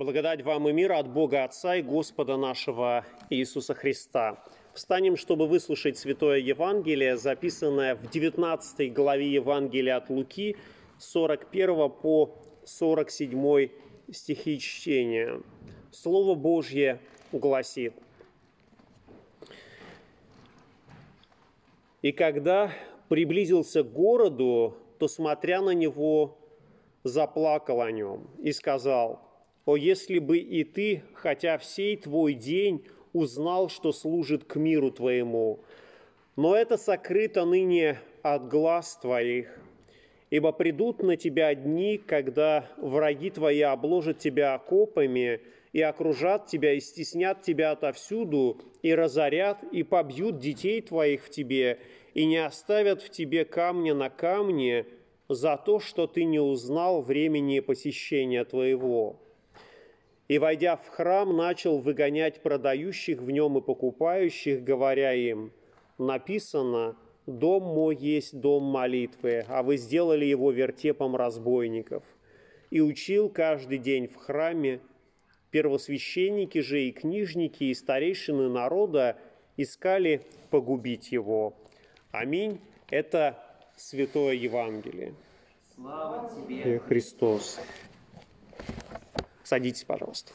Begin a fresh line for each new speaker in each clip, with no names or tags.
Благодать вам и мир от Бога Отца и Господа нашего Иисуса Христа. Встанем, чтобы выслушать Святое Евангелие, записанное в 19 главе Евангелия от Луки, 41 по 47 стихи чтения. Слово Божье гласит. «И когда приблизился к городу, то, смотря на него, заплакал о нем и сказал – о, если бы и ты, хотя всей твой день, узнал, что служит к миру твоему, но это сокрыто ныне от глаз твоих. Ибо придут на тебя дни, когда враги твои обложат тебя окопами и окружат тебя, и стеснят тебя отовсюду, и разорят, и побьют детей твоих в тебе, и не оставят в тебе камня на камне за то, что ты не узнал времени посещения твоего и, войдя в храм, начал выгонять продающих в нем и покупающих, говоря им, написано «Дом мой есть дом молитвы, а вы сделали его вертепом разбойников». И учил каждый день в храме, первосвященники же и книжники и старейшины народа искали погубить его. Аминь. Это Святое Евангелие.
Слава тебе,
Христос. Садитесь, пожалуйста.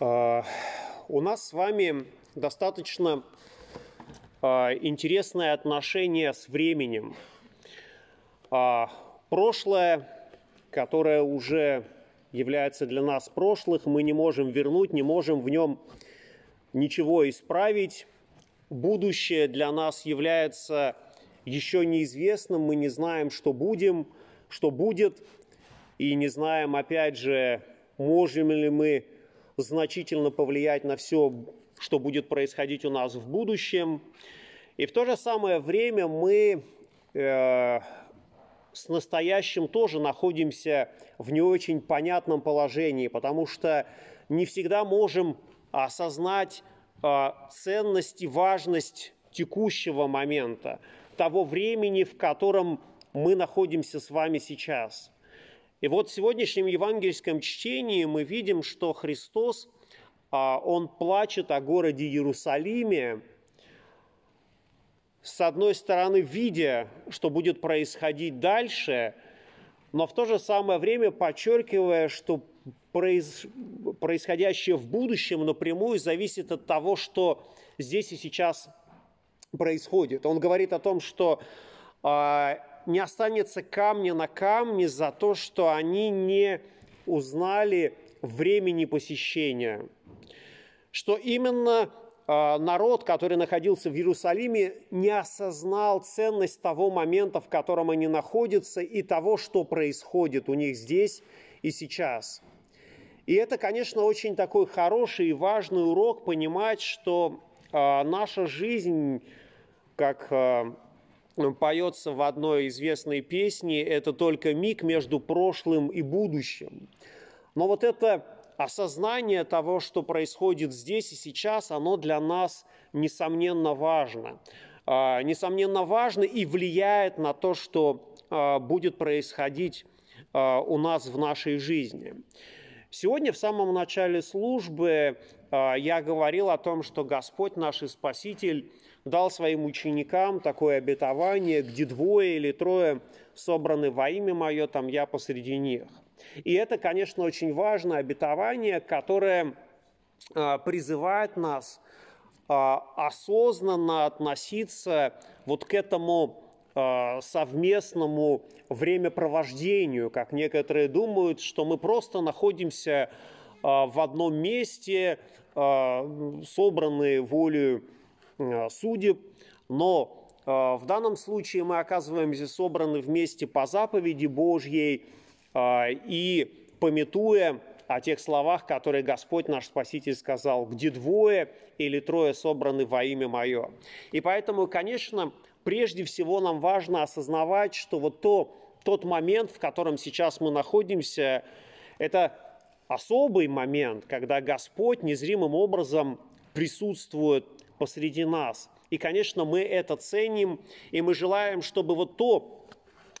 А, у нас с вами достаточно а, интересное отношение с временем. А, прошлое, которое уже является для нас прошлых, мы не можем вернуть, не можем в нем ничего исправить. Будущее для нас является еще неизвестным, мы не знаем, что будем, что будет, и не знаем, опять же, можем ли мы значительно повлиять на все, что будет происходить у нас в будущем. И в то же самое время мы э, с настоящим тоже находимся в не очень понятном положении, потому что не всегда можем осознать э, ценность и важность текущего момента того времени, в котором мы находимся с вами сейчас. И вот в сегодняшнем евангельском чтении мы видим, что Христос, а, Он плачет о городе Иерусалиме, с одной стороны, видя, что будет происходить дальше, но в то же самое время подчеркивая, что происходящее в будущем напрямую зависит от того, что здесь и сейчас происходит. Он говорит о том, что э, не останется камня на камне за то, что они не узнали времени посещения. Что именно э, народ, который находился в Иерусалиме, не осознал ценность того момента, в котором они находятся, и того, что происходит у них здесь и сейчас. И это, конечно, очень такой хороший и важный урок понимать, что э, наша жизнь как э, поется в одной известной песне, это только миг между прошлым и будущим. Но вот это осознание того, что происходит здесь и сейчас, оно для нас несомненно важно. А, несомненно важно и влияет на то, что а, будет происходить у нас в нашей жизни. Сегодня в самом начале службы я говорил о том, что Господь наш и Спаситель дал своим ученикам такое обетование, где двое или трое собраны во имя мое, там я посреди них. И это, конечно, очень важное обетование, которое а, призывает нас а, осознанно относиться вот к этому а, совместному времяпровождению, как некоторые думают, что мы просто находимся в одном месте, собранные волею судеб, но э, в данном случае мы оказываемся собраны вместе по заповеди Божьей э, и пометуя о тех словах, которые Господь наш Спаситель сказал, где двое или трое собраны во имя Мое. И поэтому, конечно, прежде всего нам важно осознавать, что вот то, тот момент, в котором сейчас мы находимся, это особый момент, когда Господь незримым образом присутствует посреди нас. И, конечно, мы это ценим, и мы желаем, чтобы вот то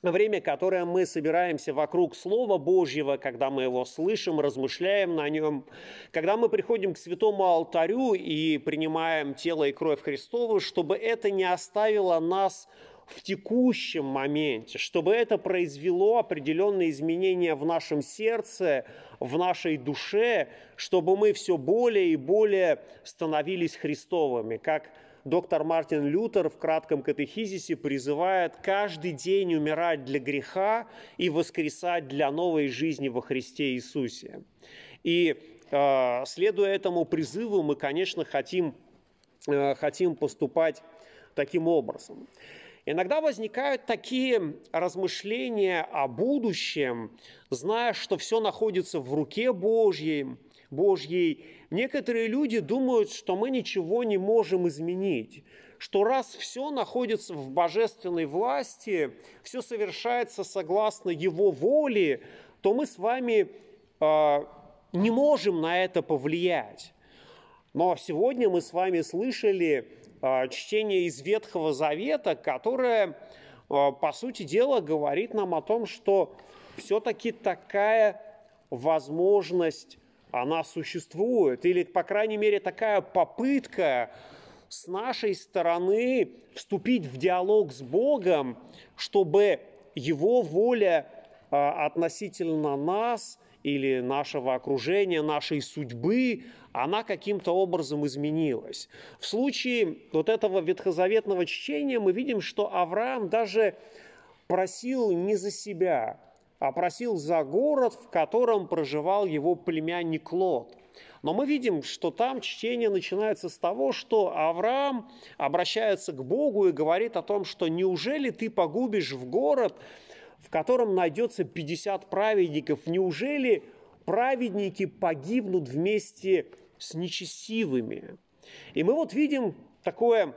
время, которое мы собираемся вокруг Слова Божьего, когда мы его слышим, размышляем на нем, когда мы приходим к святому алтарю и принимаем тело и кровь Христову, чтобы это не оставило нас в текущем моменте, чтобы это произвело определенные изменения в нашем сердце, в нашей душе, чтобы мы все более и более становились Христовыми, как доктор Мартин Лютер в кратком катехизисе призывает каждый день умирать для греха и воскресать для новой жизни во Христе Иисусе. И э, следуя этому призыву, мы, конечно, хотим, э, хотим поступать таким образом. Иногда возникают такие размышления о будущем, зная, что все находится в руке Божьей, Божьей. Некоторые люди думают, что мы ничего не можем изменить, что раз все находится в божественной власти, все совершается согласно Его воле, то мы с вами э, не можем на это повлиять. Но сегодня мы с вами слышали чтение из Ветхого Завета, которое, а, по сути дела, говорит нам о том, что все-таки такая возможность, она существует, или, по крайней мере, такая попытка с нашей стороны вступить в диалог с Богом, чтобы Его воля а, относительно нас или нашего окружения, нашей судьбы, она каким-то образом изменилась. В случае вот этого ветхозаветного чтения мы видим, что Авраам даже просил не за себя, а просил за город, в котором проживал его племянник Лот. Но мы видим, что там чтение начинается с того, что Авраам обращается к Богу и говорит о том, что неужели ты погубишь в город, в котором найдется 50 праведников, неужели праведники погибнут вместе с нечестивыми. И мы вот видим такое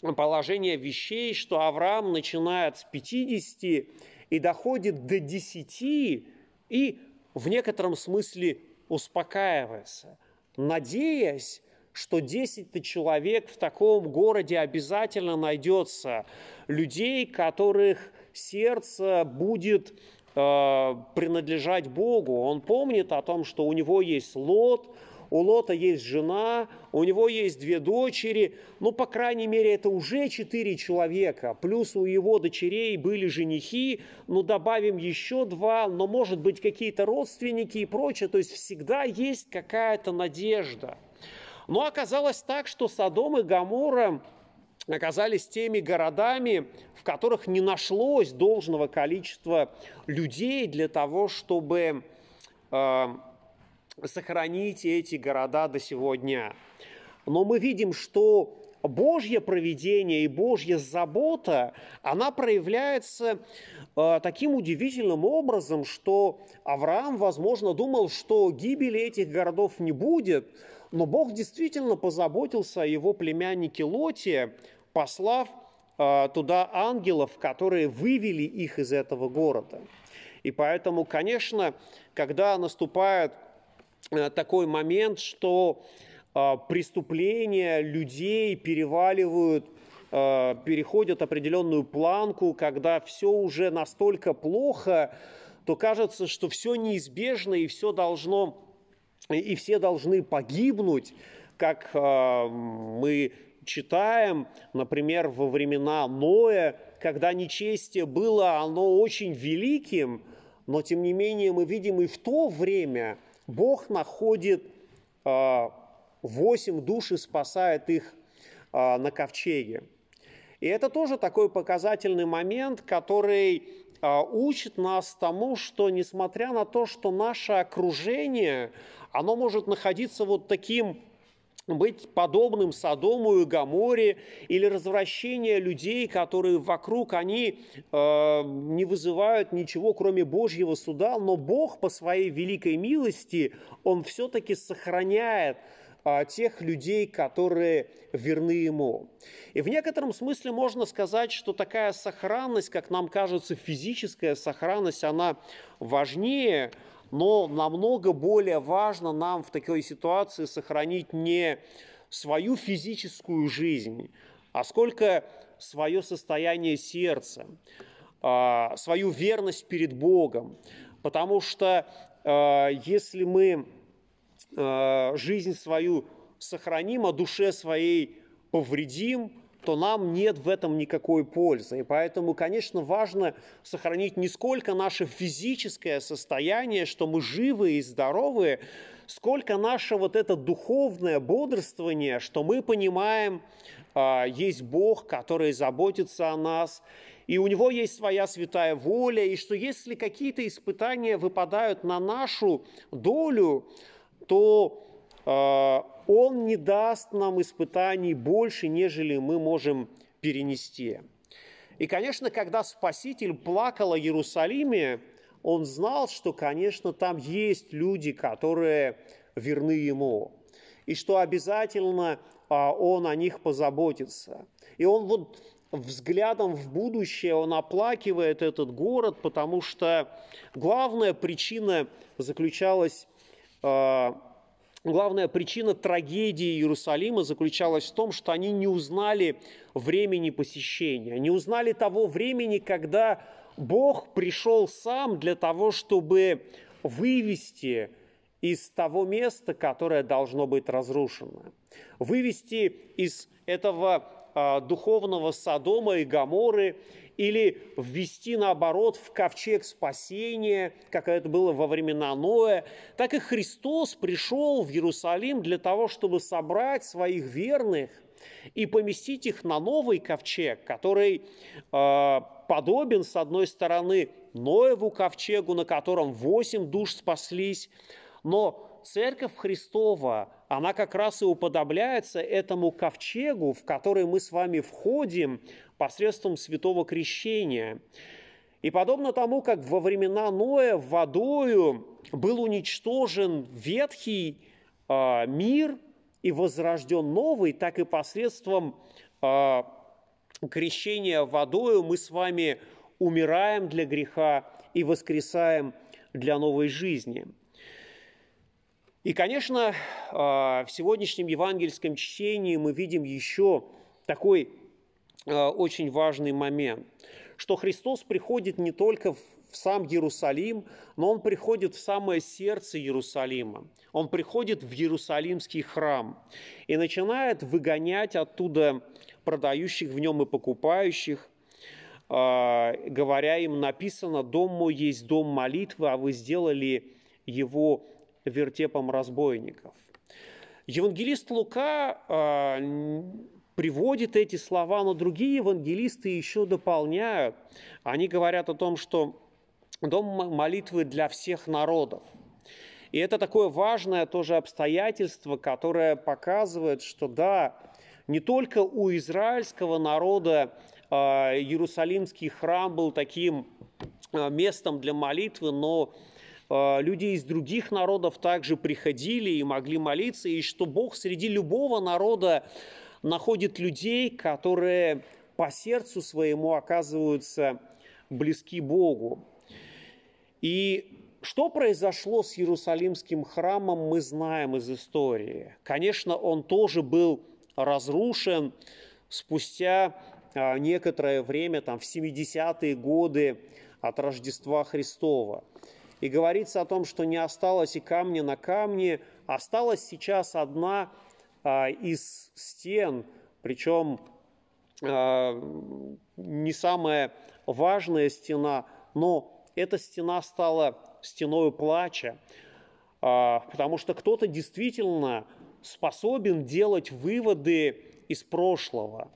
положение вещей, что Авраам начинает с 50 и доходит до 10 и в некотором смысле успокаивается, надеясь, что 10 человек в таком городе обязательно найдется, людей, которых сердце будет э, принадлежать Богу. Он помнит о том, что у него есть Лот, у Лота есть жена, у него есть две дочери, ну, по крайней мере, это уже четыре человека, плюс у его дочерей были женихи, ну, добавим еще два, но, может быть, какие-то родственники и прочее, то есть всегда есть какая-то надежда. Но оказалось так, что Содом и Гамора оказались теми городами, в которых не нашлось должного количества людей для того, чтобы э, сохранить эти города до сегодня. Но мы видим, что Божье проведение и Божья забота, она проявляется э, таким удивительным образом, что Авраам, возможно, думал, что гибели этих городов не будет, но Бог действительно позаботился о его племяннике Лоте, послав э, туда ангелов, которые вывели их из этого города. И поэтому, конечно, когда наступает Э, такой момент, что э, преступления людей переваливают, переходят определенную планку, когда все уже настолько плохо, то кажется, что все неизбежно и все должно, и все должны погибнуть, как мы читаем, например, во времена Ноя, когда нечестие было, оно очень великим, но тем не менее мы видим и в то время – Бог находит а, восемь душ и спасает их а, на ковчеге. И это тоже такой показательный момент, который учит нас тому, что несмотря на то, что наше окружение, оно может находиться вот таким быть подобным Содому и Гаморе, или развращение людей, которые вокруг, они э, не вызывают ничего, кроме Божьего суда, но Бог по своей великой милости, Он все-таки сохраняет э, тех людей, которые верны Ему. И в некотором смысле можно сказать, что такая сохранность, как нам кажется, физическая сохранность, она важнее, но намного более важно нам в такой ситуации сохранить не свою физическую жизнь, а сколько свое состояние сердца. а, свою верность перед Богом. Потому что а, если мы жизнь свою сохраним, а душе своей повредим, то нам нет в этом никакой пользы. И поэтому, конечно, важно сохранить не сколько наше физическое состояние, что мы живы и здоровы, сколько наше вот это духовное бодрствование, что мы понимаем, а, есть Бог, который заботится о нас, и у Него есть своя святая воля, и что если какие-то испытания выпадают на нашу долю, то а, Он не даст нам испытаний больше, нежели мы можем перенести. И, конечно, когда Спаситель плакал о Иерусалиме, он знал, что, конечно, там есть люди, которые верны ему, и что обязательно а, он о них позаботится. И он вот взглядом в будущее, он оплакивает этот город, потому что главная причина заключалась, главная причина трагедии Иерусалима заключалась в том, что они не узнали времени посещения, не узнали того времени, когда Бог пришел сам для того, чтобы вывести из того места, которое должно быть разрушено. Вывести из этого э, духовного Содома и Гаморы или ввести, наоборот, в ковчег спасения, как это было во времена Ноя, так и Христос пришел в Иерусалим для того, чтобы собрать своих верных и поместить их на новый ковчег, который э, подобен, с одной стороны, Ноеву ковчегу, на котором восемь душ спаслись, но Церковь Христова, она как раз и уподобляется этому ковчегу, в который мы с вами входим посредством святого крещения. И подобно тому, как во времена Ноя водою был уничтожен ветхий э, мир и возрожден новый, так и посредством э, крещения водою мы с вами умираем для греха и воскресаем для новой жизни – и, конечно, а, в сегодняшнем евангельском чтении мы видим еще такой очень важный момент, что Христос приходит не только в сам Иерусалим, но Он приходит в самое сердце Иерусалима. Он приходит в Иерусалимский храм и начинает выгонять оттуда продающих в нем и покупающих, а, говоря им, написано, «Дом мой есть дом молитвы, а вы сделали его вертепом разбойников. Евангелист Лука э, приводит эти слова, но другие евангелисты еще дополняют. Они говорят о том, что дом молитвы для всех народов. И это такое важное тоже обстоятельство, которое показывает, что да, не только у израильского народа э, Иерусалимский храм был таким э, местом для молитвы, но а, люди из других народов также приходили и могли молиться, и что Бог среди любого народа находит людей, которые по сердцу своему оказываются близки Богу. И что произошло с Иерусалимским храмом, мы знаем из истории. Конечно, он тоже был разрушен спустя а, некоторое время, там, в 70-е годы от Рождества Христова. И говорится о том, что не осталось и камня на камне, осталась сейчас одна из стен, причем а, не самая важная стена, но эта стена стала стеной плача, а, потому что кто-то действительно способен делать выводы из прошлого.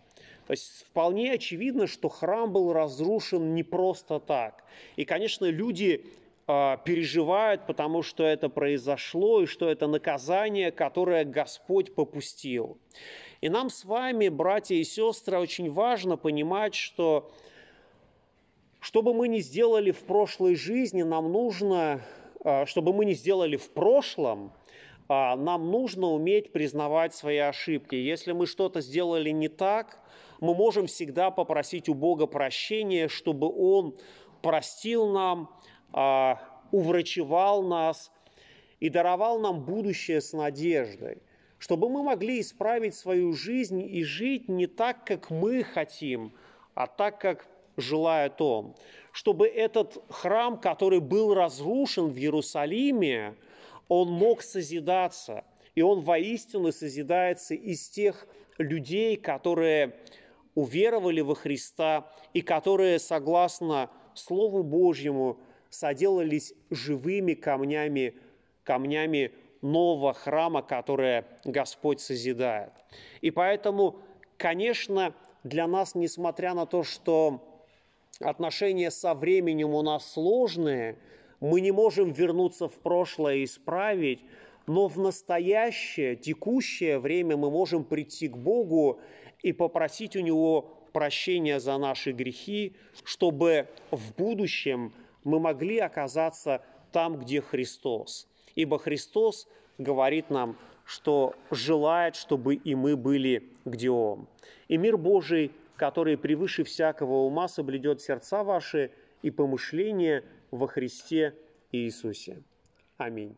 То есть вполне очевидно, что храм был разрушен не просто так. И, конечно, люди а, переживают, потому что это произошло, и что это наказание, которое Господь попустил. И нам с вами, братья и сестры, очень важно понимать, что что бы мы ни сделали в прошлой жизни, нам нужно, а, чтобы мы ни сделали в прошлом, а, нам нужно уметь признавать свои ошибки. Если мы что-то сделали не так, мы можем всегда попросить у Бога прощения, чтобы Он простил нам, а, уврачевал нас и даровал нам будущее с надеждой, чтобы мы могли исправить свою жизнь и жить не так, как мы хотим, а так, как желает Он? Чтобы этот храм, который был разрушен в Иерусалиме, он мог созидаться, и он воистину созидается из тех людей, которые уверовали во Христа и которые, согласно Слову Божьему, соделались живыми камнями, камнями нового храма, которое Господь созидает. И поэтому, конечно, для нас, несмотря на то, что отношения со временем у нас сложные, мы не можем вернуться в прошлое и исправить, но в настоящее, текущее время мы можем прийти к Богу и попросить у Него прощения за наши грехи, чтобы в будущем мы могли оказаться там, где Христос. Ибо Христос говорит нам, что желает, чтобы и мы были где Он. И мир Божий, который превыше всякого ума соблюдет сердца ваши и помышления во Христе Иисусе. Аминь.